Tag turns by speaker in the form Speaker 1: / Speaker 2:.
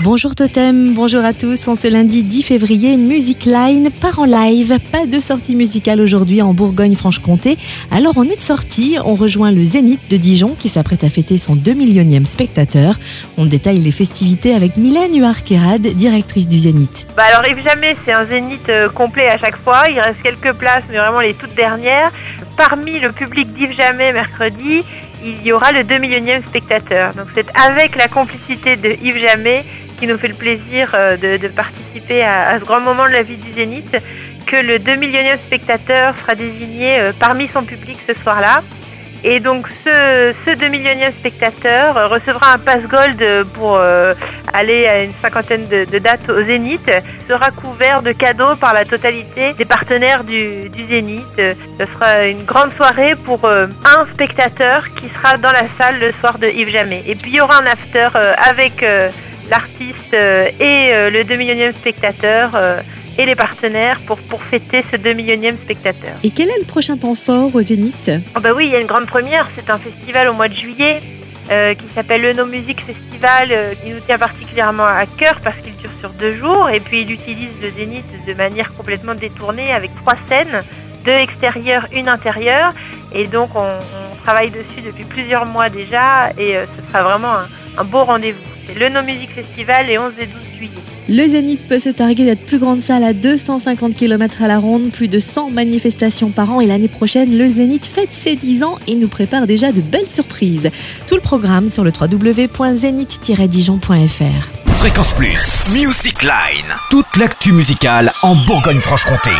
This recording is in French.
Speaker 1: Bonjour Totem, bonjour à tous. En ce lundi 10 février, Music Line part en live. Pas de sortie musicale aujourd'hui en Bourgogne-Franche-Comté. Alors on est de sortie, on rejoint le Zénith de Dijon qui s'apprête à fêter son 2 millionième spectateur. On détaille les festivités avec Mylène Huarquerade, directrice du Zénith.
Speaker 2: Bah alors Jamais, c'est un Zénith euh, complet à chaque fois. Il reste quelques places, mais vraiment les toutes dernières. Parmi le public d'Yves Jamais mercredi, il y aura le 2 millionième spectateur. Donc c'est avec la complicité de Yves Jamais qui nous fait le plaisir euh, de, participer à, ce grand moment de la vie du Zénith, que le 2 millionième spectateur sera désigné euh, parmi son public ce soir-là. Et donc ce, ce 2 millionième spectateur euh, recevra un pass gold pour aller à une cinquantaine de, dates au Zénith, sera couvert de cadeaux par la totalité des partenaires du, Zénith. Ce sera une grande soirée pour un spectateur qui sera dans la salle le soir de Yves Jamais. Et puis il y aura un after avec l'artiste euh, et euh, le 2 millionième spectateur euh, et les partenaires pour, pour fêter ce 2 millionième spectateur.
Speaker 1: Et quel est le prochain temps fort au Zénith?
Speaker 2: Oh bah Oui, il y a une grande première, c'est un festival au mois de juillet qui s'appelle le No Music Festival, qui nous tient particulièrement à cœur parce qu'il dure sur deux jours. Et puis il utilise le Zénith de manière complètement détournée avec trois scènes, deux extérieures, une intérieure. Et donc on, travaille dessus depuis plusieurs mois déjà. Et ce sera vraiment un, un beau rendez-vous. C'est le No Music Festival les 11 et 12 juillet.
Speaker 1: Le Zénith peut se targuer d'être plus grande salle à 250 km à la ronde, plus de 100 manifestations par an et l'année prochaine, le Zénith fête ses 10 ans et nous prépare déjà de belles surprises. Tout le programme sur le www.zénith-dijon.fr.
Speaker 3: Fréquence Plus, Music Line, toute l'actu musicale en Bourgogne-Franche-Comté.